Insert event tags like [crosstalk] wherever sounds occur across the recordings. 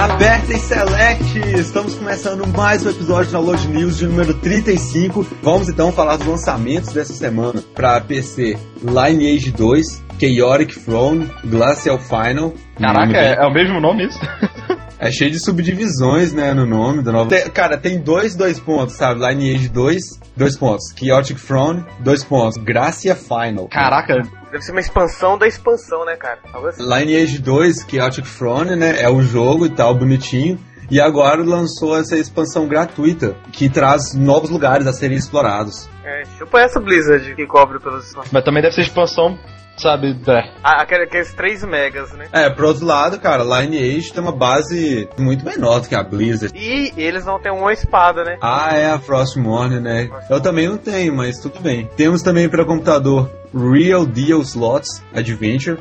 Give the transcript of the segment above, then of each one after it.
Apertem Select! Estamos começando mais um episódio da Load News de número 35. Vamos então falar dos lançamentos dessa semana para PC Lineage 2, Chaotic Throne, Glacial Final. Caraca, é, é o mesmo nome isso? [laughs] É cheio de subdivisões, né, no nome da nova. Tem, cara, tem dois, dois pontos, sabe? Lineage 2, dois pontos. Chaotic Throne, dois pontos. Gracia Final. Caraca. Deve ser uma expansão da expansão, né, cara? Assim. Lineage 2, Chaotic Throne, né? É o jogo e tal, bonitinho. E agora lançou essa expansão gratuita, que traz novos lugares a serem explorados. É, tipo essa Blizzard que cobre pelos. Mas também deve ser expansão sabe? É. Ah, aqueles 3 megas, né? É, pro outro lado, cara, Lineage tem uma base muito menor do que a Blizzard. E eles não têm uma espada, né? Ah, é a Frostmourne, né? Eu também não tenho, mas tudo bem. Temos também para computador Real Deal Slots Adventure,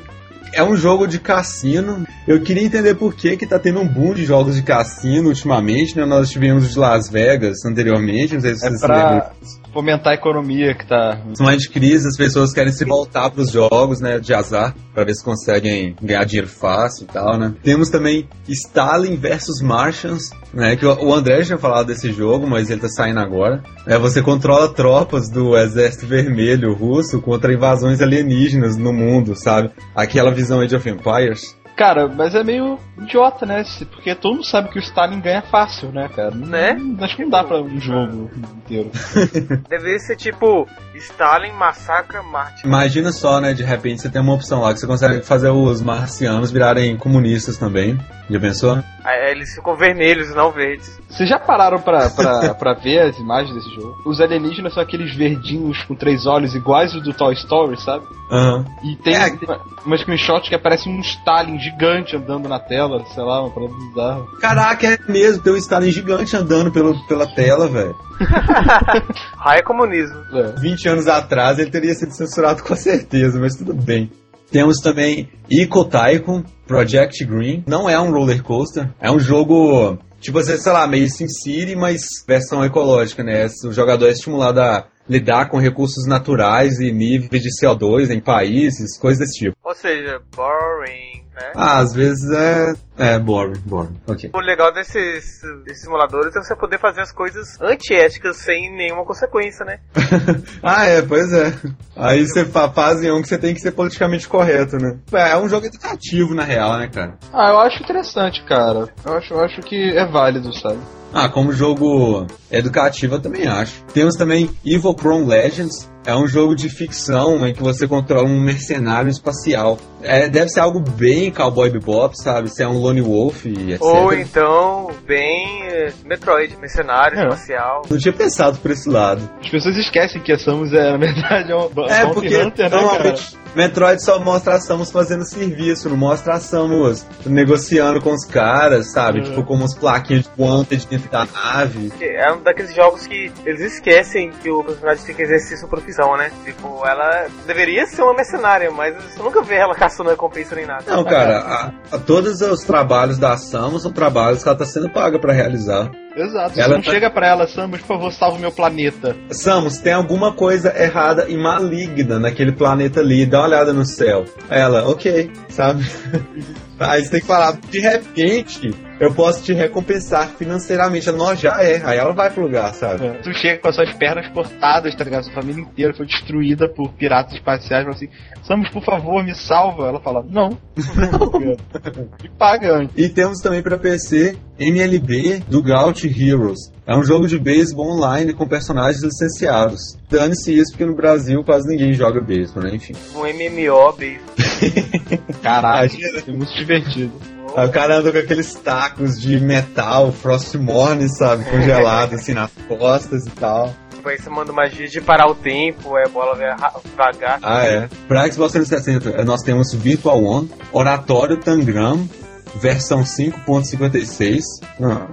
é um jogo de cassino. Eu queria entender por que que tá tendo um boom de jogos de cassino ultimamente, né? Nós tivemos de Las Vegas anteriormente, não sei se é vocês pra... lembram fomentar a economia que tá. São de crise, as pessoas querem se voltar para os jogos, né, de azar, para ver se conseguem ganhar dinheiro fácil e tal, né. Temos também Stalin versus Martians, né, que o André já falado desse jogo, mas ele tá saindo agora. É, você controla tropas do exército vermelho russo contra invasões alienígenas no mundo, sabe? Aquela visão Age of Empires. Cara, mas é meio idiota, né? Porque todo mundo sabe que o Stalin ganha fácil, né, cara? Né? acho que não dá pra um jogo inteiro. [laughs] Deveria ser tipo Stalin massacra Marte. Imagina só, né? De repente você tem uma opção lá que você consegue fazer os marcianos virarem comunistas também. Já pensou? Aí eles ficam vermelhos e não verdes. Vocês já pararam pra, pra, [laughs] pra ver as imagens desse jogo? Os alienígenas são aqueles verdinhos com três olhos iguais ao do Toy Story, sabe? Aham. Uhum. E tem é. uma, uma screenshot que aparece um Stalin gigante andando na tela, sei lá, uma parada bizarra. Caraca, é mesmo, tem um Stalin gigante andando pelo, pela tela, velho. [laughs] Raio comunismo. É. 20 anos atrás ele teria sido censurado com certeza, mas tudo bem. Temos também Eco Tycoon, Project Green. Não é um roller coaster, é um jogo, tipo, sei lá, meio SimCity, mas versão ecológica, né? O jogador é estimulado a lidar com recursos naturais e níveis de CO2 em países, coisas desse tipo. Ou seja, boring, né? Ah, às vezes é. É, boring, boring. Ok. O legal desses, desses simuladores é você poder fazer as coisas antiéticas sem nenhuma consequência, né? [laughs] ah, é, pois é. Aí você faz em um que você tem que ser politicamente correto, né? É, é um jogo educativo, na real, né, cara? Ah, eu acho interessante, cara. Eu acho, eu acho que é válido, sabe? Ah, como jogo educativo eu também acho. Temos também Evil Chrome Legends, é um jogo de ficção em que você controla um mercenário espacial. É, deve ser algo bem Cowboy Bebop, sabe? Se é um Lone Wolf e etc. Ou então, bem eh, Metroid, mercenário é. espacial. Não tinha pensado por esse lado. As pessoas esquecem que a Samus é, na verdade, é um é, porque Hunter, né, cara? Metroid só mostra a Samus fazendo serviço, não mostra a Samus negociando com os caras, sabe? Uhum. Tipo, como uns plaquinhas de wanted dentro da nave. É um daqueles jogos que eles esquecem que o personagem tem que exercer sua profissão, né? Tipo, ela deveria ser uma mercenária, mas você nunca vê ela [laughs] caçando recompensa nem nada. Não, cara, a, a, todos os trabalhos da Samus são trabalhos que ela tá sendo paga para realizar. Exato. Ela não tá... chega pra ela, Samus, por favor, salva o meu planeta. Samus, tem alguma coisa errada e maligna naquele planeta ali, dá uma olhada no céu. Ela, ok, sabe? [laughs] Aí você tem que falar, de repente, eu posso te recompensar financeiramente. Ela, já é. Aí ela vai pro lugar, sabe? É. Tu chega com as suas pernas cortadas, tá ligado? Sua família inteira foi destruída por piratas espaciais. Fala assim, Samus, por favor, me salva. Ela fala, não. [laughs] e paga E temos também pra PC MLB do Gaut Heroes. É um jogo de beisebol online com personagens licenciados. Dane-se isso, porque no Brasil quase ninguém joga beisebol, né? Enfim. Um MMO beisebol. [laughs] Caralho, é muito divertido. Aí o cara anda com aqueles tacos de metal, Frostmourne, sabe? Congelado assim nas costas e tal. Tipo, aí você manda magia de parar o tempo, é bola devagar. Ah, é. Pra Xbox 360, nós temos Virtual One, Oratório Tangram, versão 5.56,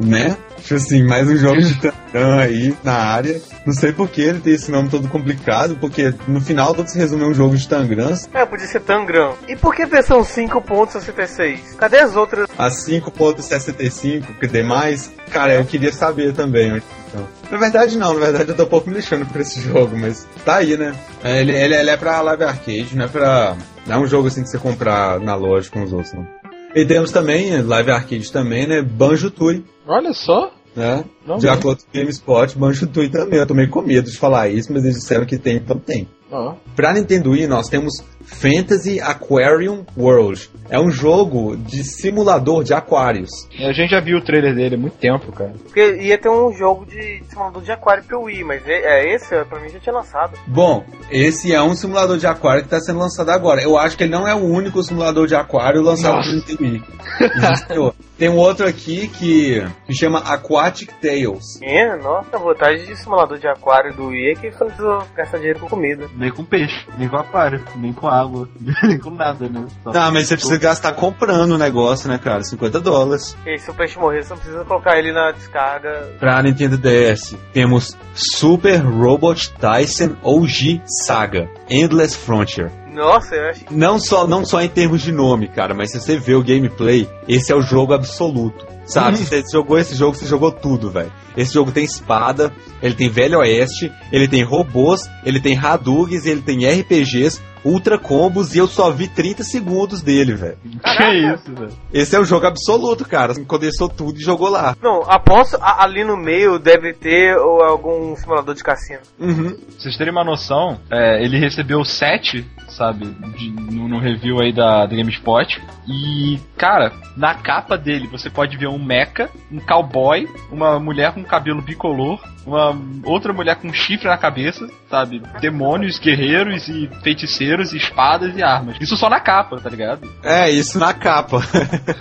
né? Tipo assim, mais um jogo de Tangram aí na área. Não sei por que ele tem esse nome todo complicado, porque no final todo se resume a um jogo de Tangrams. É, podia ser Tangram. E por que versão 5.66? Cadê as outras? A 5.65, que tem mais? Cara, eu queria saber também. Então. Na verdade não, na verdade eu tô um pouco me lixando por esse [laughs] jogo, mas tá aí, né? Ele, ele, ele é pra live arcade, não é pra... Não é um jogo assim que você comprar na loja com os outros, não. E temos também, live arcade também, né? Banjo Tui. Olha só. Né? Não de acordo com o GameSpot, Banjo Tui também. Eu tô meio com medo de falar isso, mas eles disseram que tem, então tem. Pra Nintendo Wii, nós temos Fantasy Aquarium World. É um jogo de simulador de aquários. A gente já viu o trailer dele há muito tempo, cara. Porque ia ter um jogo de simulador de aquário pro Wii, mas é, é esse, pra mim já tinha lançado. Bom, esse é um simulador de aquário que está sendo lançado agora. Eu acho que ele não é o único simulador de aquário lançado Nossa. pelo Nintendo Wii. [laughs] Tem um outro aqui que se chama Aquatic Tales. É, nossa, a vontade de simulador de aquário do Wii é que eu não preciso gastar dinheiro com comida. Nem com peixe, nem com aquário, nem com água, [laughs] nem com nada, né? Só- Tá, mas você precisa gastar comprando o negócio, né, cara? 50 dólares. E se o peixe morrer, você não precisa colocar ele na descarga. Pra Nintendo DS, temos Super Robot Tyson OG Saga Endless Frontier. Nossa, eu acho Não só, não só em termos de nome, cara, mas se você vê o gameplay, esse é o jogo absoluto. Sabe, se [laughs] você jogou esse jogo, você jogou tudo, velho. Esse jogo tem espada, ele tem Velho Oeste, ele tem robôs, ele tem Hadugs, ele tem RPGs, ultra combos e eu só vi 30 segundos dele, velho. Que isso, velho. Esse é o jogo absoluto, cara. Condensou tudo e jogou lá. Não, aposto a- ali no meio deve ter ou, algum simulador de cassino. Uhum. Pra vocês terem uma noção, é, ele recebeu 7, sabe, de- no, no review aí da, da GameSpot. E, cara, na capa dele você pode ver um mecha, um cowboy, uma mulher com cabelo bicolor, uma outra mulher com chifre na cabeça, sabe? Demônios, guerreiros e feiticeiros, espadas e armas. Isso só na capa, tá ligado? É, isso na capa.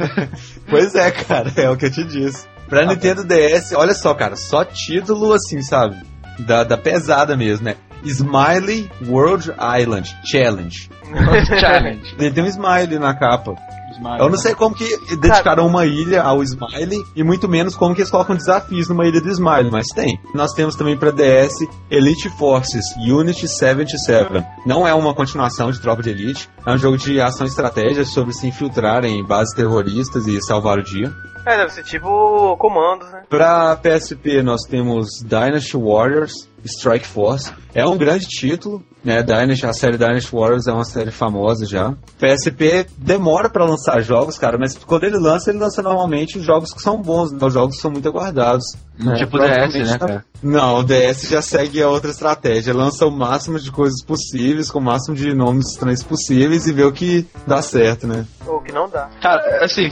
[laughs] pois é, cara, é o que eu te disse. Pra Nintendo DS, olha só, cara, só título assim, sabe? Da, da pesada mesmo, né? Smiley World Island Challenge. [laughs] Challenge. Ele tem um Smiley na capa. Smile, Eu não sei como que dedicaram uma ilha ao Smiley e muito menos como que eles colocam desafios numa ilha do Smiley, mas tem. Nós temos também pra DS Elite Forces Unity 77. Não é uma continuação de Tropa de Elite, é um jogo de ação e estratégia sobre se infiltrar em bases terroristas e salvar o dia. É, deve ser tipo comandos, né? Pra PSP nós temos Dynasty Warriors Strike Force. É um grande título, né? Dynasty, a série Dynasty Warriors é uma série famosa já. PSP demora pra lançar jogos, cara, mas quando ele lança, ele lança normalmente jogos que são bons, né? os jogos que são muito aguardados. né? Tipo DS, Provavelmente né, tá- cara? Não, o DS já segue a outra estratégia. Lança o máximo de coisas possíveis, com o máximo de nomes estranhos possíveis e vê o que dá certo, né? Ou que não dá. Cara, assim,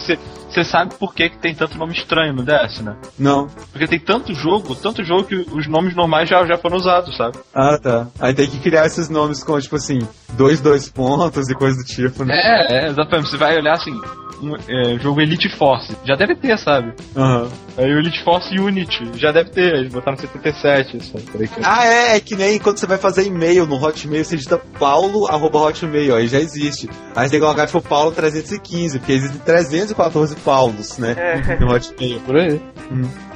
você sabe por que, que tem tanto nome estranho no DS, né? Não. Porque tem tanto jogo, tanto jogo que os nomes normais já, já foram usados, sabe? Ah, tá. Aí tem que criar esses nomes com, tipo assim, dois, dois pontos e coisa do tipo, né? É, é, exatamente. Você vai olhar assim, um é, jogo Elite Force, já deve ter, sabe? Aham. Aí o Elite Force Unity, já deve ter, eles botaram 77, sabe? Peraí que- Ah, é, é que nem quando você vai fazer e-mail no Hotmail, você digita paulo, arroba hotmail, aí já existe. Aí você tem que colocar, tipo, paulo 315, porque existem 314 paulos, né, É. no Hotmail. Por aí.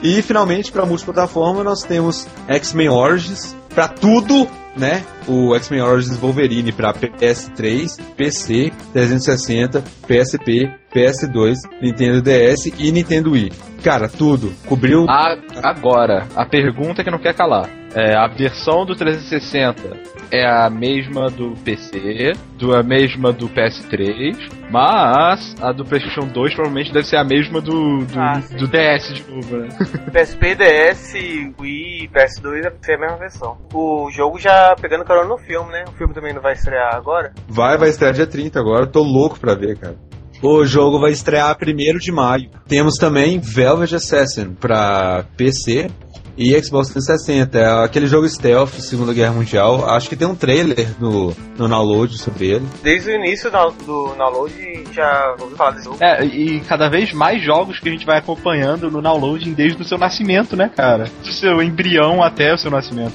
E, finalmente, pra multiplataforma, nós temos X-Men Origins, pra tudo, né, o X-Men Origins Wolverine pra PS3, PC, 360, PSP, PS2, Nintendo DS e Nintendo Wii. Cara, tudo. Cobriu... A- agora, a pergunta que não quer calar. É, a versão do 360 é a mesma do PC, do, a mesma do PS3, mas a do PlayStation 2 provavelmente deve ser a mesma do, do, Ah, do DS de novo, né? PSP, DS, Wii e PS2 é ser a mesma versão. O jogo já pegando carona no filme, né? O filme também não vai estrear agora. Vai, vai estrear dia 30 agora, tô louco pra ver, cara. O jogo vai estrear 1 de maio. Temos também Velvet Assassin pra PC e Xbox 360. É aquele jogo stealth, Segunda Guerra Mundial. Acho que tem um trailer no, no download sobre ele. Desde o início do, do download já ouvi falar desse jogo. É, e cada vez mais jogos que a gente vai acompanhando no downloading desde o seu nascimento, né, cara? Do seu embrião até o seu nascimento.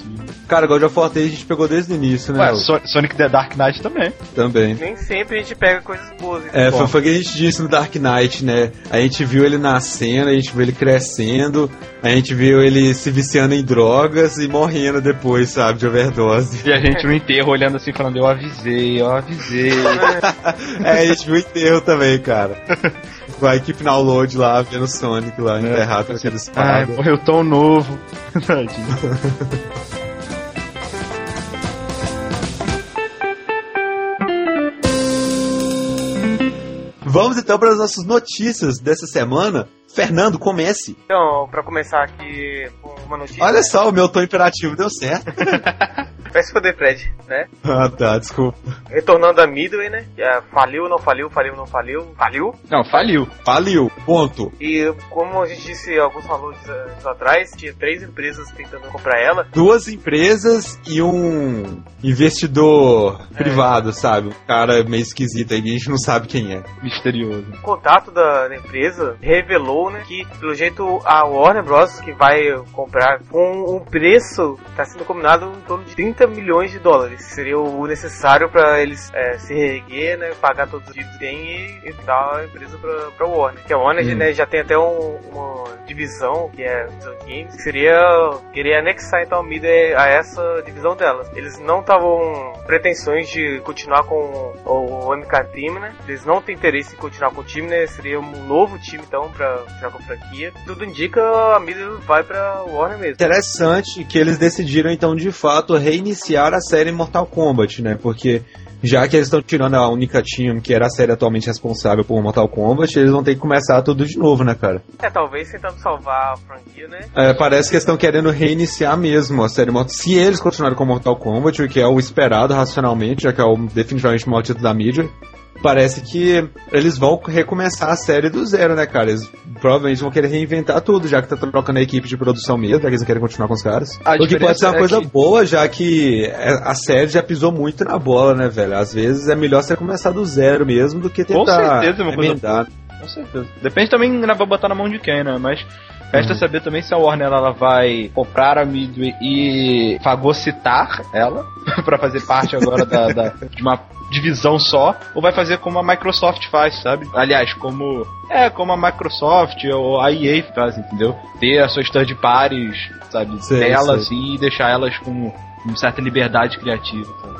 Cara, God of War 3 a gente pegou desde o início, né? Ué, So- Sonic the Dark Knight também. Também. Nem sempre a gente pega coisas boas. É, Bom, foi, foi o que a gente disse no Dark Knight, né? A gente viu ele nascendo, a gente viu ele crescendo, a gente viu ele se viciando em drogas e morrendo depois, sabe, de overdose. E a gente no enterro olhando assim, falando, eu avisei, eu avisei. [laughs] É, a gente viu o enterro também, cara. Com a equipe download lá, vendo o Sonic lá, enterrado com aquela Ai, espada. morreu tão novo. [laughs] Tadinho. [laughs] Vamos então para as nossas notícias dessa semana. Fernando, comece. Então, pra começar aqui com uma notícia. Olha só, o meu tom imperativo deu certo. [laughs] Vai se foder, Fred, né? [laughs] ah, tá, desculpa. Retornando a Midway, né? É, faliu, não faliu, faliu, não faliu. Faliu. Não, faliu. Faliu, ponto. E como a gente disse alguns falou anos atrás, tinha três empresas tentando comprar ela. Duas empresas e um investidor privado, sabe? Um cara meio esquisito aí, a gente não sabe quem é. Misterioso. O contato da da empresa revelou, né, que pelo jeito a Warner Bros. que vai comprar com um preço que está sendo combinado em torno de 30 milhões de dólares. Seria o necessário para eles é, se reerguer, né, pagar todos os dívidas que tem e, dar a empresa para para Warner. Que a Warner Hum. né, já tem até um- uma divisão que é de games, que seria queria anexar então a Midway a essa divisão delas. Eles não estavam pretensões de continuar com o MK Team, né? Eles não têm interesse em continuar com o time, né? Seria um novo time então para já com a franquia. Tudo indica a Midway vai para Warner mesmo. Interessante que eles decidiram então de fato reiniciar a série Mortal Kombat, né? Porque já que eles estão tirando a única team que era a série atualmente responsável por Mortal Kombat, eles vão ter que começar tudo de novo, né, cara? É, talvez tentando salvar a franquia, né? É, parece que eles estão querendo reiniciar mesmo a série Mortal Se eles continuarem com Mortal Kombat, o que é o esperado racionalmente, já que é o, definitivamente o maior título da mídia, parece que eles vão recomeçar a série do zero, né, cara? Eles provavelmente vão querer reinventar tudo, já que tá trocando a equipe de produção mesmo, já que eles não querem continuar com os caras. A o que pode ser uma é coisa que- boa, já que é, a série já pisou muito na bola, né, velho? Às vezes é melhor você começar do zero mesmo do que Com tentar certeza é uma coisa emendar. Com certeza. Depende também, né, vai botar na mão de quem, né? Mas resta Uhum. saber também se a Warner ela vai comprar a Midway e fagocitar ela [laughs] pra fazer parte agora da, da- de uma divisão só, ou vai fazer como a Microsoft faz, sabe? Aliás, como é como a Microsoft ou a EA faz, entendeu? Ter as suas third parties, sabe, Sei, dela sei. assim e deixar elas com uma certa liberdade criativa, sabe?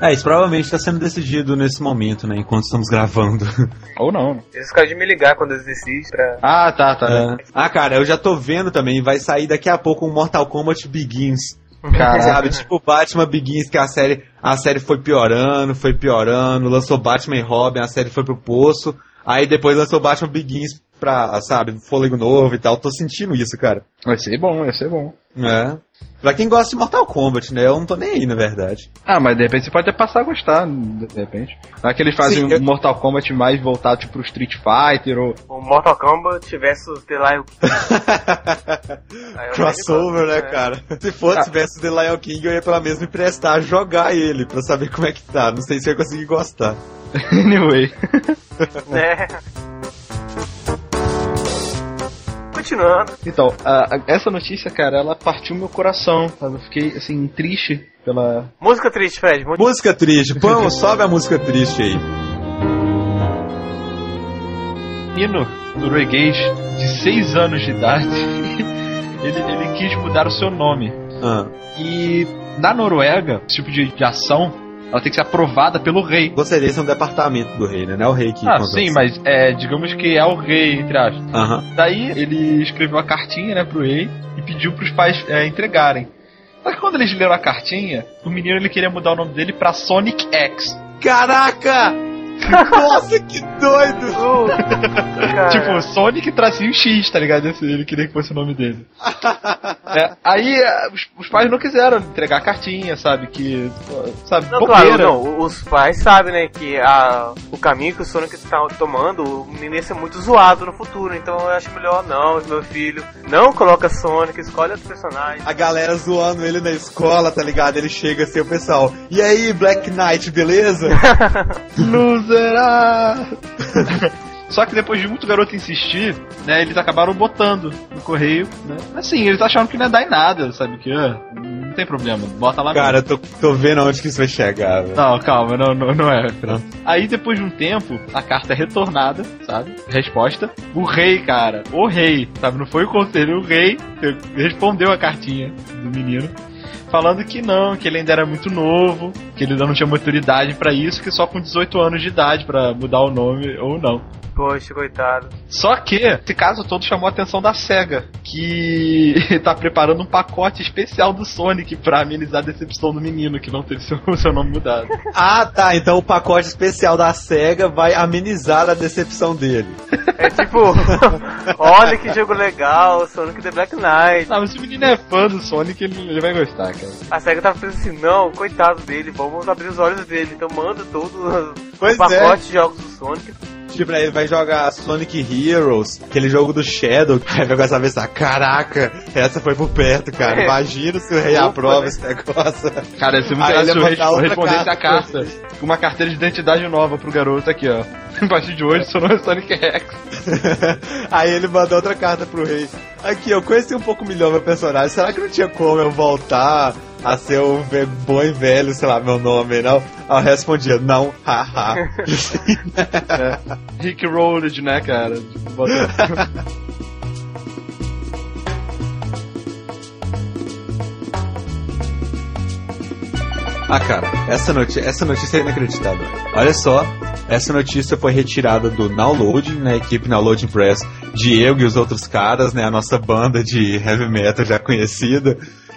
É, isso provavelmente está sendo decidido nesse momento, né, enquanto estamos gravando. [laughs] Ou não. né? Eles ficaram de me ligar quando eles decidem pra. Ah, tá, tá. É. Ah, cara, eu já tô vendo também, vai sair daqui a pouco um Mortal Kombat Begins. Caraca. Sabe, tipo Batman Begins, que a série, a série foi piorando, foi piorando, lançou Batman e Robin, a série foi pro poço, aí depois lançou Batman Begins pra, sabe, fôlego novo e tal. Tô sentindo isso, cara. Vai ser bom, vai ser bom. É. Pra quem gosta de Mortal Kombat, né? Eu não tô nem aí, na verdade. Ah, mas de repente você pode até passar a gostar, de repente. Não é que eles fazem Sim, um eu- Mortal Kombat mais voltado tipo, pro Street Fighter ou. O Mortal Kombat versus The Lion King. [laughs] Crossover, né, É. cara? Se fosse Ah. tivesse The Lion King, eu ia pela mesma emprestar, jogar ele, pra saber como é que tá. Não sei se eu ia conseguir gostar. [laughs] anyway. Né? [laughs] Continuando. Então, a- a- essa notícia, cara, ela partiu meu coração, sabe? Eu fiquei, assim, triste pela. Música triste, Fred. Muito... Música triste, põe, [laughs] sobe a música triste aí. menino norueguês de 6 anos de idade. [laughs] ele, ele quis mudar o seu nome. Ah, E na Noruega, esse tipo de, de ação, ela tem que ser aprovada pelo rei. de ser um departamento do rei, né? Não é o rei que Ah, sim, mas é, digamos que é o rei, entre aspas. Aham. Daí ele escreveu a cartinha, né, pro rei e pediu pros pais é, entregarem. Só que quando eles leram a cartinha, o menino ele queria mudar o nome dele pra Sonic X. Caraca! Nossa, que doido! [laughs] Cara. Tipo, Sonic tracinho X, tá ligado? Esse, ele queria que fosse o nome dele. É, aí é, os, os pais não quiseram entregar a cartinha, sabe? Que. Sabe, Não, bobeira. claro, não. Os pais sabem, né, que a, o caminho que o Sonic está tomando, o menino ia ser muito zoado no futuro. Então eu acho melhor, não, meu filho, não coloca Sonic, escolhe outro personagem. A galera zoando ele na escola, tá ligado? Ele chega assim, o pessoal. E aí, Black Knight, beleza? [laughs] [laughs] Loserá! [laughs] Só que depois de muito garoto insistir, né, eles acabaram botando no correio, né? Assim, eles acharam que não ia dar em nada, sabe? Que ah, não tem problema, bota lá Cara, eu tô, tô vendo aonde que isso vai chegar, velho. Não, calma, não, não, não é. Aí depois de um tempo, a carta é retornada, sabe? Resposta. O rei, cara, o rei, sabe? Não foi o conselho, o rei respondeu a cartinha do menino. Falando que não, que ele ainda era muito novo, que ele ainda não tinha maturidade pra isso, que só com 18 anos de idade pra mudar o nome ou não. Poxa, coitado. Só que esse caso todo chamou a atenção da SEGA, que [laughs] tá preparando um pacote especial do Sonic pra amenizar a decepção do menino que não teve seu, [laughs] seu nome mudado. Ah, tá. Então o pacote especial da SEGA vai amenizar a decepção dele. É tipo, [laughs] olha que jogo legal, Sonic the Black Knight. Ah, mas se o menino é fã do Sonic, ele, ele vai gostar, cara. A SEGA tava pensando assim, não, coitado dele, vamos abrir os olhos dele. Então manda todo Pois o pacote de jogos do Sonic. Tipo, ele vai jogar Sonic Heroes, aquele jogo do Shadow, [laughs] aí vai começar a pensar, caraca, essa foi por perto, cara. É. Imagina se o rei Opa, aprova né? esse negócio. [laughs] Cara, ser muito Aí se mandar outra respondesse a carta. carta com uma carteira de identidade nova pro garoto aqui, ó. [laughs] A partir de hoje, seu nome é Sonic Rex. Aí ele mandou outra carta pro rei. Aqui, eu conheci um pouco melhor meu personagem. Será que não tinha como eu voltar a ser o bom e velho, sei lá, meu nome, não? Eu respondia, não, haha. Rick Rolled, né, cara? Tipo, [laughs] Ah, cara, essa notícia, essa notícia é inacreditável. Olha só, essa notícia foi retirada do Nowloading, né, equipe Nowloading Press, Diego e os outros caras, né, a nossa banda de heavy metal já conhecida,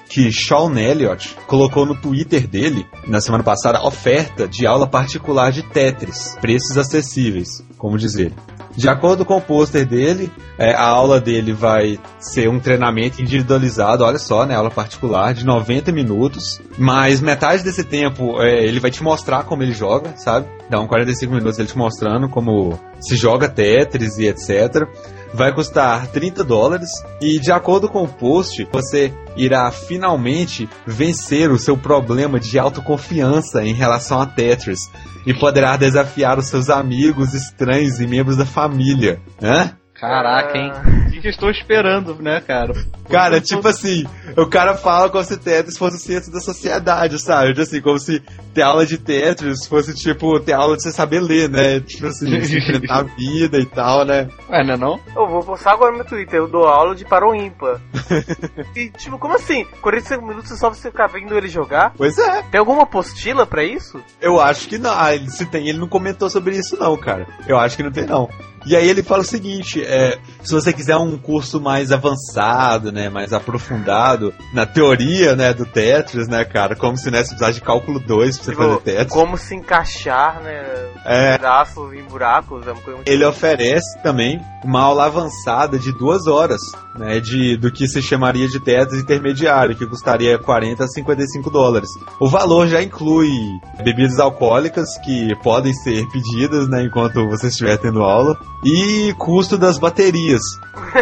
que Sean Elliott colocou no Twitter dele, na semana passada, oferta de aula particular de Tetris, preços acessíveis, como dizer. De acordo com o pôster dele, é, a aula dele vai ser um treinamento individualizado, olha só, né? Aula particular de 90 minutos, mas metade desse tempo é, ele vai te mostrar como ele joga, sabe? Dá um 45 minutos ele te mostrando como se joga Tetris e etc. Vai custar 30 dólares e, de acordo com o post, você irá finalmente vencer o seu problema de autoconfiança em relação a Tetris e poderá desafiar os seus amigos estranhos e membros da família. Hã? Caraca, hein? O que, que eu estou esperando, né, cara? Cara, tipo assim, o cara fala como se Tetris fosse o centro da sociedade, sabe? Tipo assim, como se ter aula de Tetris fosse, tipo, ter aula de você saber ler, né? Tipo assim, se enfrentar a [laughs] vida e tal, né? Ué, não é não? Eu vou postar agora no meu Twitter, eu dou aula de para o ímpar. [laughs] e tipo, como assim? 45 minutos é só você ficar vendo ele jogar? Pois é, Tem alguma apostila pra isso? eu acho que não. Ah, se tem, ele não comentou sobre isso não, cara. Eu acho que não tem não. E aí ele fala o seguinte, é, se você quiser um curso mais avançado, né, mais aprofundado na teoria, né, do Tetris, né, cara, como se né, você precisasse de cálculo 2 pra você Tipo, fazer Tetris. como se encaixar, né? É. Pedaços em buracos, é uma coisa muito Ele oferece também uma aula avançada de duas horas, né, de, do que se chamaria de Tetris intermediário, que custaria 40 a 55 dólares. O valor já inclui bebidas alcoólicas que podem ser pedidas, né, enquanto você estiver tendo aula, e custo das baterias.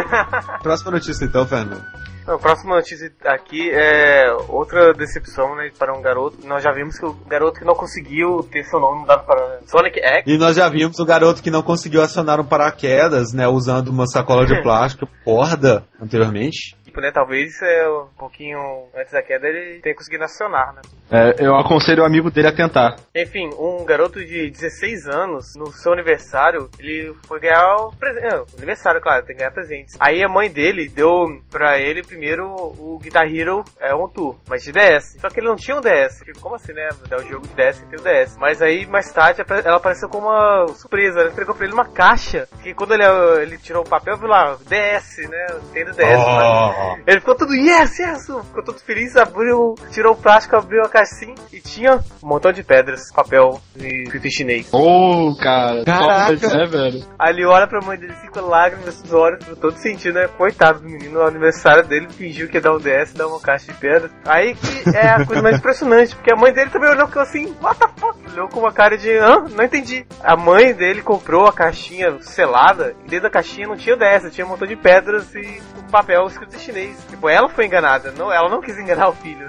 [laughs] Próxima notícia então, Fernando. Não, a próxima notícia aqui é outra decepção, né, para um garoto. Nós já vimos que o garoto que não conseguiu ter seu nome mudado para Sonic X. E nós já vimos o garoto que não conseguiu acionar um paraquedas, né, usando uma sacola de [laughs] plástico corda anteriormente. Tipo, né, talvez é, um pouquinho antes da queda ele tenha conseguido acionar, né. É, eu aconselho o amigo dele a tentar. Enfim, um garoto de 16 anos, no seu aniversário, ele foi ganhar o presente. É, aniversário, claro, tem que ganhar presentes. Aí a mãe dele deu pra ele primeiro o Guitar Hero é, On Tour, mas de DS. Só que ele não tinha um DS. Tipo, como assim, né? Dar o jogo de DS sem ter o DS. Mas aí, mais tarde, ela apareceu com uma surpresa. Ela entregou pra ele uma caixa. Que quando ele, ele tirou o papel, viu lá, DS, né? Tem do DS. Oh. Ele ficou todo yes, yes, ficou todo feliz, abriu, tirou o plástico, abriu a caixinha e tinha um montão de pedras, papel e em chinês. Ô, cara. Caraca. top, né, velho? Aí ele olha pra mãe dele assim com lágrimas nos olhos, todo sentido, né? Coitado do menino, no aniversário dele, fingiu que ia dar um DS, dar uma caixa de pedras. Aí que é a coisa mais [laughs] impressionante, porque a mãe dele também olhou e ficou assim, what the fuck? Olhou com uma cara de, hã? Não entendi. A mãe dele comprou a caixinha selada, e dentro da caixinha não tinha DS, tinha um montão de pedras e um papel escrito em chinês. Tipo, ela foi enganada, não, ela não quis enganar o filho.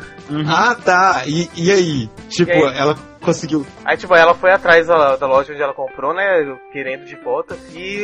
Ah, tá. E, e aí? Tipo, E aí? ela conseguiu. Aí, tipo, ela foi atrás da, da loja onde ela comprou, né? Querendo de volta. E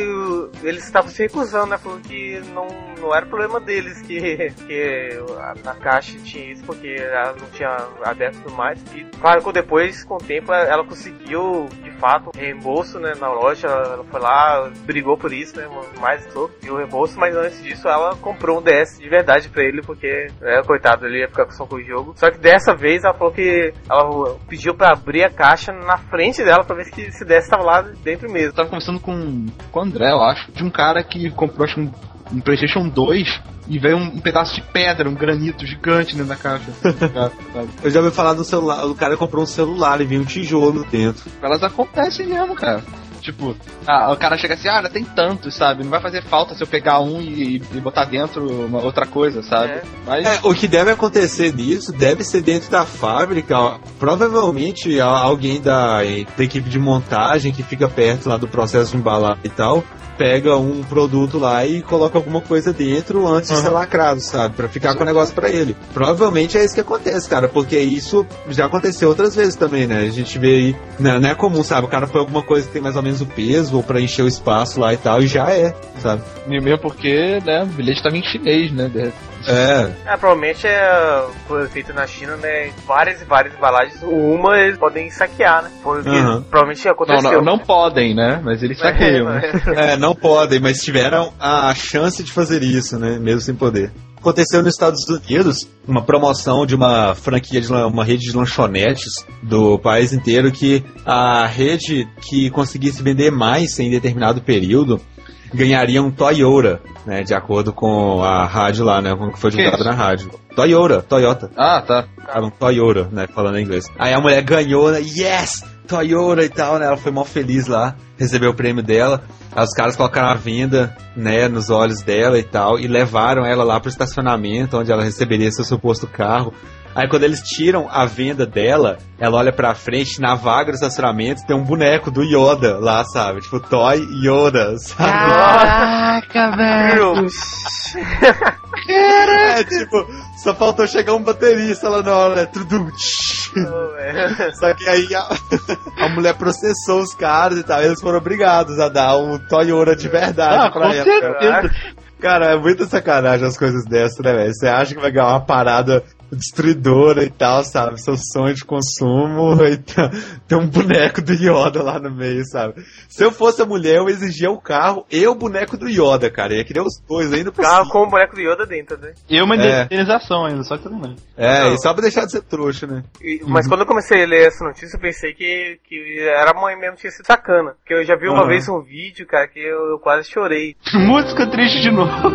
eles estavam se recusando, né? Falando que não, não era problema deles que, que a, caixa tinha isso, porque ela não tinha aberto tudo mais. E, claro, que depois, com o tempo, ela, conseguiu, de fato, reembolso, né? Na loja. Ela foi lá, brigou por isso, né? Mais e o reembolso, mas antes disso, ela comprou um DS de verdade pra ele, porque, né, coitado, ele ia ficar só com o jogo. Só que dessa vez, ela falou que ela pediu pra abrir a caixa na frente dela pra ver se, se desse tava lá dentro mesmo. Eu tava conversando com, com o André, eu acho, de um cara que comprou acho, um, um PlayStation 2 e veio um, um pedaço de pedra, um granito gigante dentro da caixa. [laughs] Eu já ouvi falar do celular, o cara comprou um celular e vinha um tijolo dentro. Elas acontecem mesmo, cara. Tipo, ah, o cara chega assim, ah, tem tantos, sabe? Não vai fazer falta se eu pegar um e, e botar dentro uma outra coisa, sabe? É. Mas É, o que deve acontecer nisso deve ser dentro da fábrica. ó, provavelmente alguém da, da equipe de montagem que fica perto lá do processo de embalar e tal, pega um produto lá e coloca alguma coisa dentro antes de ser lacrado, sabe? Pra ficar com o negócio pra ele. Provavelmente é isso que acontece, cara, porque isso já aconteceu outras vezes também, né? A gente vê aí, né, não é comum, sabe? O cara põe alguma coisa que tem mais ou menos o peso ou pra encher o espaço lá e tal, e já é, sabe? mesmo porque, né, o bilhete tava em chinês, né? de- É, É, provavelmente é, foi feito na China, né? Várias e várias embalagens. Uma eles podem saquear, né? Porque Aham. provavelmente Não, aconteceu. não, não podem, né? Mas eles saqueiam, né? É, não podem, mas tiveram a chance de fazer isso, né? Mesmo sem poder. Aconteceu nos Estados Unidos uma promoção de uma franquia de uma rede de lanchonetes do país inteiro que a rede que conseguisse vender mais em determinado período ganharia um Toyota, né? De acordo com a rádio lá, né? Com o que foi divulgado na rádio. Toyota, Toyota. Ah, tá. Era um Toyota, né? Falando em inglês. Aí a mulher ganhou, né? Yes! Toyota e tal, né? Ela foi mal feliz lá, recebeu o prêmio dela. Aí os caras colocaram a venda, né, nos olhos dela e tal, e levaram ela lá pro estacionamento, onde ela receberia seu suposto carro. Aí quando eles tiram a venda dela, ela olha pra frente, na vaga do estacionamento tem um boneco do Yoda lá, sabe? Tipo, Toy Yoda, sabe? Caraca, velho. É, tipo, só faltou chegar um baterista lá na hora, né? Tudum, Só que aí a, [laughs] a mulher processou os caras e tal, e eles foram obrigados a dar um Toyota de verdade Ah, pra ela. Cara, é muita sacanagem as coisas dessas, né, velho? Você acha que vai ganhar uma parada destruidora e tal, sabe? Seu sonho de consumo [laughs] e tá- tem um boneco do Yoda lá no meio, sabe? Se eu fosse a mulher, eu exigia o carro e o boneco do Yoda, cara. Eu ia querer os dois ainda por Carro com o boneco do Yoda dentro, né? E uma É. indenização ainda, só que tudo bem. É, e só pra deixar de ser trouxa, né? E- mas quando eu comecei a ler essa notícia, eu pensei que, que era a mãe mesmo tinha sido sacana. Porque eu já vi uma Aham. vez um vídeo, cara, que eu, eu quase chorei. [laughs] Música triste de novo.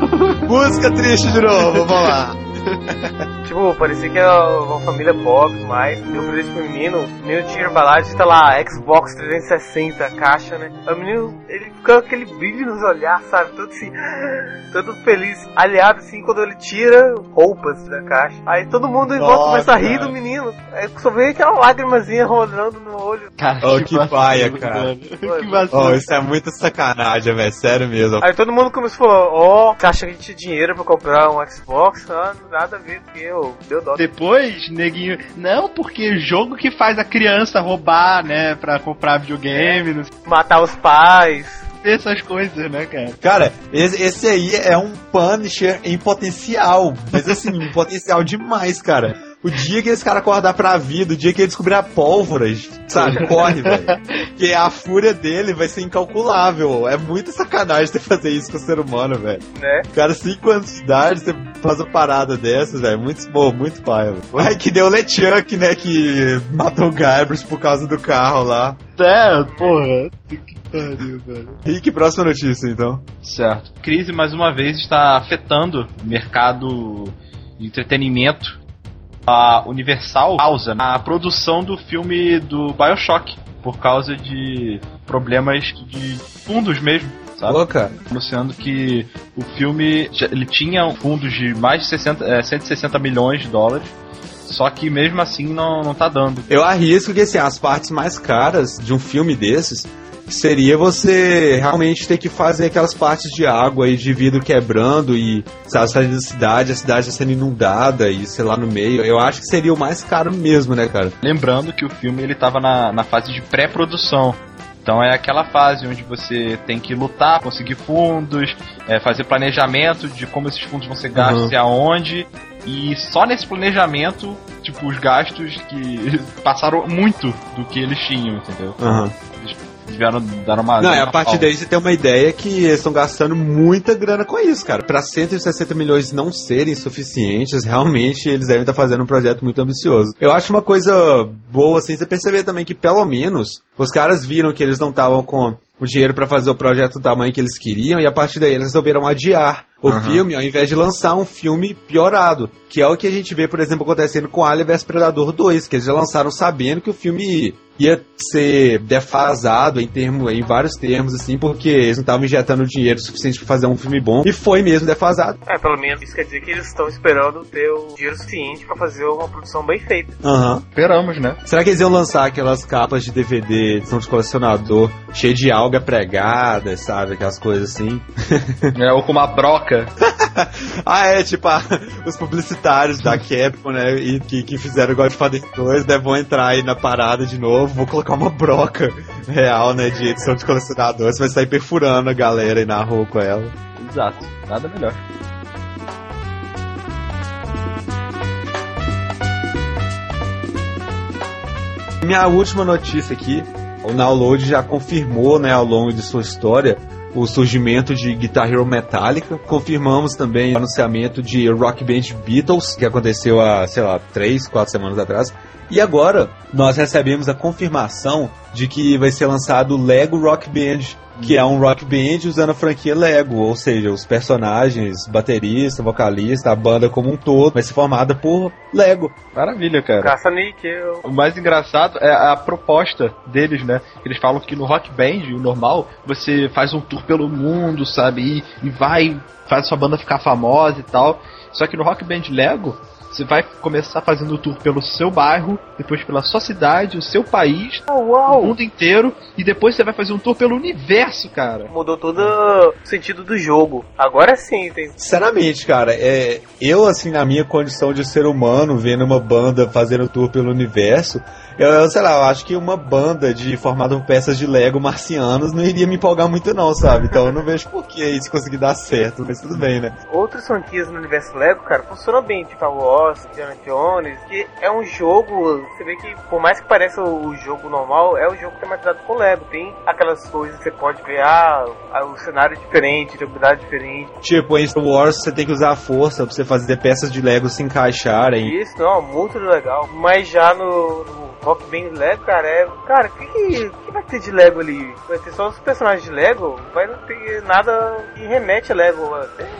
Música triste de novo, vamos lá. [laughs] Tipo, parecia que era uma família pobre, mas deu presente pro menino. O menino tinha embalagem, tá lá, Xbox 360, a caixa, né? O menino, ele fica com aquele brilho nos olhar, sabe? Todo assim, [gasps] todo feliz. Aliado, assim, quando ele tira roupas da caixa. Aí todo mundo em volta começa a rir do menino. Aí só vê aquela lágrimazinha rolando no olho. Cara, Oh, que paia, cara. Que vacilo. Oh, isso é muita sacanagem, velho. Sério mesmo. Aí todo mundo começou a falar, ó, você acha que a gente tinha dinheiro pra comprar um Xbox? Ah, nada a ver, porque eu deu dó. Depois, neguinho, não, porque jogo que faz a criança roubar, né, pra comprar videogame, não sei Matar os pais. essas coisas, né, cara? Cara, esse, esse aí é um Punisher em potencial. Mas assim, um potencial demais, cara. O dia que esse cara acordar pra vida, o dia que ele descobrir a pólvora, sabe, corre, velho. Porque a fúria dele vai ser incalculável. É muita sacanagem você fazer isso com o ser humano, velho. Né? O cara, 5 anos de idade, você faz uma parada dessas, velho. Muito, pô, muito pai, velho. Ai, que deu o LeChuck, né, que matou o Guybrush por causa do carro lá. É, porra. Que pariu, velho. Rick, próxima notícia, então. Certo. Crise, mais uma vez, está afetando o mercado de entretenimento. A Universal pausa a produção do filme do Bioshock por causa de problemas de fundos mesmo, sabe? Cara. Anunciando que o filme ele tinha fundos de mais de 60, é, 160 milhões de dólares, só que mesmo assim não, não tá dando. Eu arrisco que assim, as partes mais caras de um filme desses seria você realmente ter que fazer aquelas partes de água e de vidro quebrando e sabe, sair da cidade, a cidade tá sendo inundada e sei lá no meio. Eu acho que seria o mais caro mesmo, né, cara? Lembrando que o filme ele tava na, na fase de pré-produção. Então é aquela fase onde você tem que lutar, conseguir fundos, é, fazer planejamento de como esses fundos vão ser gastos Uhum. e aonde. E só nesse planejamento, tipo, os gastos que [laughs] passaram muito do que eles tinham, entendeu? Aham. Tiveram dar uma. Não, é a partir daí você tem uma ideia que eles estão gastando muita grana com isso, cara. Pra 160 milhões não serem suficientes, realmente eles devem estar fazendo um projeto muito ambicioso. Eu acho uma coisa boa, assim, você perceber também que pelo menos os caras viram que eles não estavam com o dinheiro pra fazer o projeto do tamanho que eles queriam e a partir daí eles resolveram adiar o Aham. filme ao invés de lançar um filme piorado, que é o que a gente vê, por exemplo, acontecendo com Alien vs Predador 2, que eles já lançaram sabendo que o filme ia ser defasado em termos, em vários termos assim, porque eles não estavam injetando dinheiro suficiente pra fazer um filme bom e foi mesmo defasado. É, pelo menos isso quer dizer que eles estão esperando ter o dinheiro suficiente pra fazer uma produção bem feita. Aham. Esperamos, né? Será que eles iam lançar aquelas capas de DVD, edição de colecionador, cheia de alga pregada, sabe? Aquelas coisas assim. [laughs] É, ou com uma broca. [laughs] ah, é, tipo, a- os publicitários da Capcom, né? E que, que fizeram Godfather 2, né, vão entrar aí na parada de novo, vou colocar uma broca real, né? De edição de colecionador, você vai sair perfurando a galera aí na rua com ela. Exato. Nada melhor. Minha última notícia aqui, o Download já confirmou, né, ao longo de sua história, o surgimento de Guitar Hero Metallica. Confirmamos também o anunciamento de Rock Band Beatles, que aconteceu há, sei lá, três, quatro semanas atrás. E agora, nós recebemos a confirmação de que vai ser lançado o Lego Rock Band, que é um rock band usando a franquia Lego, ou seja, os personagens, baterista, vocalista, a banda como um todo, vai ser formada por Lego. Maravilha, cara. Caça-níquel. O mais engraçado é a proposta deles, né? Eles falam que no Rock Band, o normal, você faz um tour pelo mundo, sabe? E, e vai, faz sua banda ficar famosa e tal. Só que no Rock Band Lego, você vai começar fazendo o tour pelo seu bairro, depois pela sua cidade, o seu país, Oh, o mundo inteiro, e depois você vai fazer um tour pelo universo, cara. Mudou todo o sentido do jogo. Agora sim, tem. Sinceramente, cara, é, eu, assim, na minha condição de ser humano, vendo uma banda fazendo tour pelo universo, eu, eu, sei lá, eu acho que uma banda de formada por peças de Lego marcianos não iria me empolgar muito, não, sabe? Então eu não vejo por que isso conseguir dar certo, mas tudo bem, né? Outras franquias no universo Lego, cara, funcionam bem, tipo Star Wars, Indiana Jones, que é um jogo, você vê que por mais que pareça o jogo normal, é um jogo tematizado com Lego. Tem aquelas coisas que você pode ver, ah, o cenário é diferente, jogabilidade diferente. Tipo, em Star Wars você tem que usar a força pra você fazer peças de Lego se encaixarem. Isso, não, muito legal. Mas já no, no Rock Band Lego, cara, é. Cara, o que, que, vai ter de Lego ali? Vai ter só os personagens de Lego? Vai não ter nada que remete a Lego.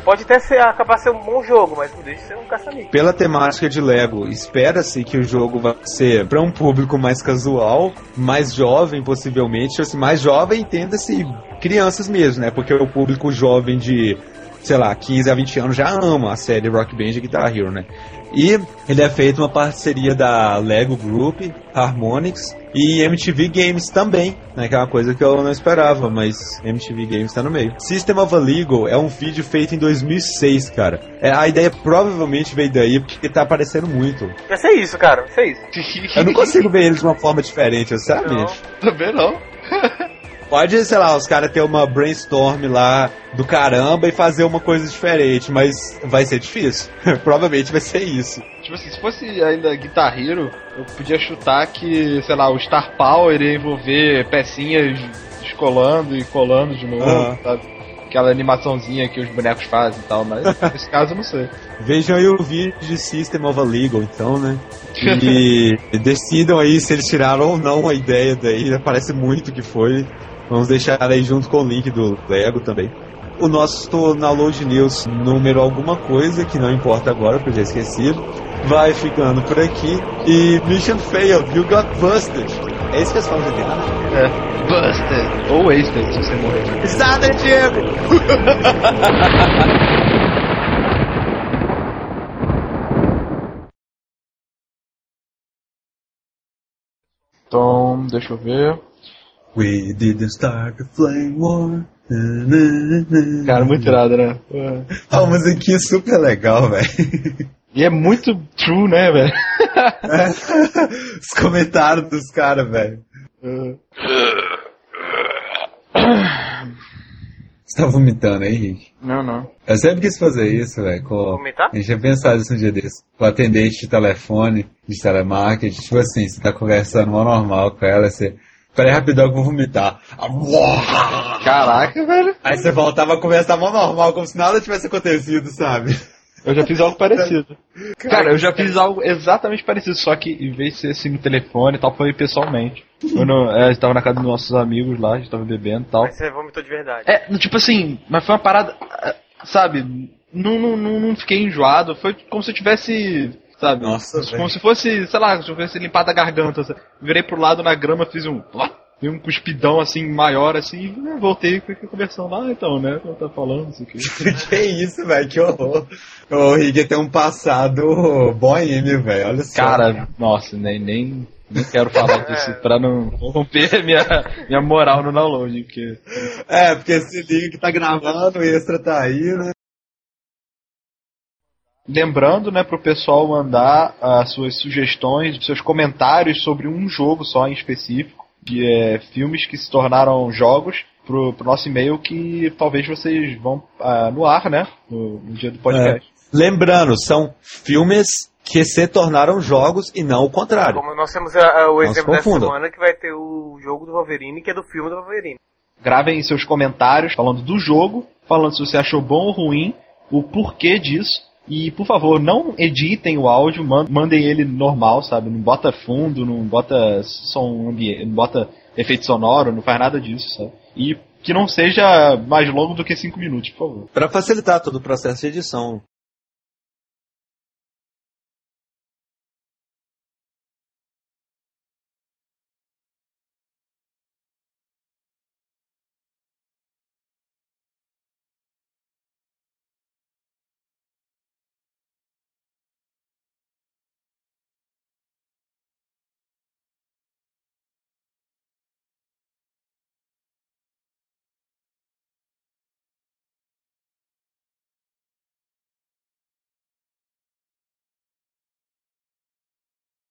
Pode até ser, acabar sendo um bom jogo, mas não deixa de ser um caça-níquel. Pela temática de Lego, espera-se que o jogo vai ser para um público mais casual, mais jovem, possivelmente. Assim, mais jovem, entenda-se crianças mesmo, né? Porque o público jovem de, sei lá, 15 a 20 anos já ama a série Rock Band e Guitar Hero, né? E ele é feito uma parceria da Lego Group, Harmonix e MTV Games também, né? Que é uma coisa que eu não esperava, mas MTV Games tá no meio. System of a Legal é um vídeo feito em 2006, cara. É, a ideia provavelmente veio daí porque tá aparecendo muito. Vai ser isso, cara, vai ser isso. Eu não consigo ver eles de uma forma diferente, sinceramente. Também não. [laughs] Pode, sei lá, os caras ter uma brainstorm lá do caramba e fazer uma coisa diferente, mas vai ser difícil. [laughs] Provavelmente vai ser isso. Tipo assim, se fosse ainda Guitar Hero, eu podia chutar que, sei lá, o Star Power iria envolver pecinhas descolando e colando de novo, sabe? Aquela animaçãozinha que os bonecos fazem e tal, mas [laughs] nesse caso eu não sei. Vejam aí o vídeo de System of a Legal, então, né? E [laughs] decidam aí se eles tiraram ou não a ideia daí, parece muito que foi. Vamos deixar aí junto com o link do Lego também. O nosso download news número alguma coisa, que não importa agora, porque eu já esqueci, vai ficando por aqui. E Mission Failed, You Got Busted. É isso que eles falam de GTA? É, Busted! Ou Wasted, se você morrer. Exato, Diego! Então, deixa eu ver. We didn't start the flame war. Cara, muito irado, né? A musiquinha é super legal, velho. [laughs] E é muito true, né, velho? Os comentários dos caras, velho. Você tá vomitando aí, Rick? Não, não. Eu sempre quis fazer isso, velho. Com... Vomitar? A gente tinha pensado isso um dia desse. Com o atendente de telefone, de telemarketing. Tipo assim, você tá conversando mal normal com ela, você Pera aí, rapidão que eu vou vomitar. Caraca, velho. Aí você voltava a conversar mó normal, como se nada tivesse acontecido, sabe? Eu já fiz algo parecido. Cara, eu já fiz algo exatamente parecido, só que em vez de ser assim no telefone e tal, foi pessoalmente. Eu não, é, estava na casa dos nossos amigos lá, a gente tava bebendo e tal. Mas você vomitou de verdade. É, tipo assim, mas foi uma parada, é, sabe, não, não, não, não fiquei enjoado, foi como se eu tivesse, sabe, Nossa, como velho. se fosse, sei lá, se eu tivesse limpado a garganta, sabe? virei pro lado na grama, fiz um, dei um cuspidão assim, maior assim, e voltei e fiquei conversando lá, então, né, eu tá falando, isso aqui. [laughs] que isso, velho, que horror. O Rig tem um passado boêmio, velho, olha só. Cara, nossa, nem, nem, nem quero falar [laughs] disso pra não romper minha, minha moral no download, porque... É, porque se liga que tá gravando, o extra tá aí, né? Lembrando, né, pro pessoal mandar as suas sugestões, seus comentários sobre um jogo só em específico, que é filmes que se tornaram jogos, pro, pro nosso e-mail que talvez vocês vão ah, no ar, né, no, no dia do podcast. Lembrando, são filmes que se tornaram jogos e não o contrário. Como nós temos a- a- o Não se exemplo dessa semana que vai ter o jogo do Wolverine, que é do filme do Wolverine. Gravem seus comentários falando do jogo, falando se você achou bom ou ruim, o porquê disso. E, por favor, não editem o áudio, man- mandem ele normal, sabe? Não bota fundo, não bota som ambiente, não bota efeito sonoro, não faz nada disso, sabe? E que não seja mais longo do que 5 minutos, por favor. Pra facilitar todo o processo de edição.